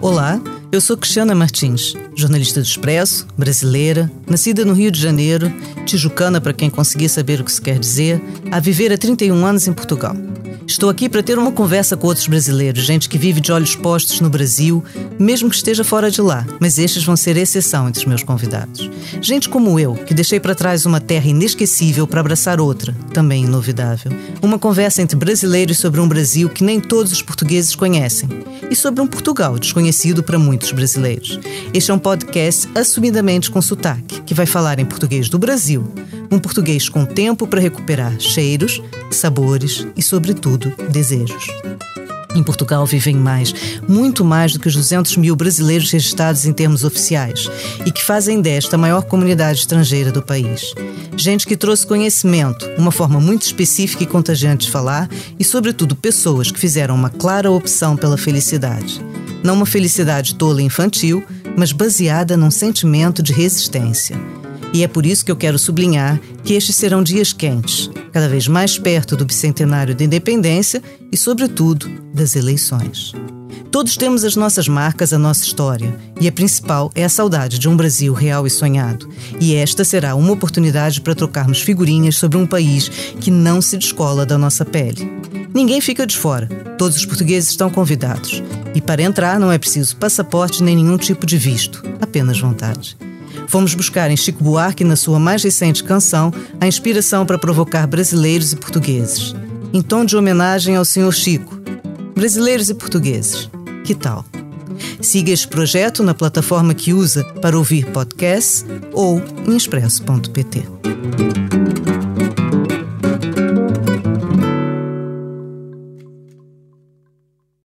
Olá, eu sou Cristiana Martins, jornalista do Expresso, brasileira, nascida no Rio de Janeiro, tijucana para quem conseguir saber o que isso quer dizer, a viver há 31 anos em Portugal. Estou aqui para ter uma conversa com outros brasileiros, gente que vive de olhos postos no Brasil, mesmo que esteja fora de lá, mas estes vão ser exceção entre os meus convidados. Gente como eu, que deixei para trás uma terra inesquecível para abraçar outra, também inovidável. Uma conversa entre brasileiros sobre um Brasil que nem todos os portugueses conhecem e sobre um Portugal desconhecido para muitos brasileiros. Este é um podcast assumidamente com sotaque, que vai falar em português do Brasil, um português com tempo para recuperar cheiros, sabores e, sobretudo, desejos. Em Portugal vivem mais, muito mais do que os 200 mil brasileiros registrados em termos oficiais e que fazem desta a maior comunidade estrangeira do país. Gente que trouxe conhecimento, uma forma muito específica e contagiante de falar e, sobretudo, pessoas que fizeram uma clara opção pela felicidade. Não uma felicidade tola e infantil, mas baseada num sentimento de resistência. E é por isso que eu quero sublinhar que estes serão dias quentes, cada vez mais perto do bicentenário da independência e, sobretudo, das eleições. Todos temos as nossas marcas, a nossa história, e a principal é a saudade de um Brasil real e sonhado. E esta será uma oportunidade para trocarmos figurinhas sobre um país que não se descola da nossa pele. Ninguém fica de fora, todos os portugueses estão convidados. E para entrar não é preciso passaporte nem nenhum tipo de visto, apenas vontade. Fomos buscar em Chico Buarque, na sua mais recente canção, a inspiração para provocar brasileiros e portugueses. Em tom de homenagem ao Senhor Chico. Brasileiros e portugueses. Que tal? Siga este projeto na plataforma que usa para ouvir podcasts ou em expresso.pt.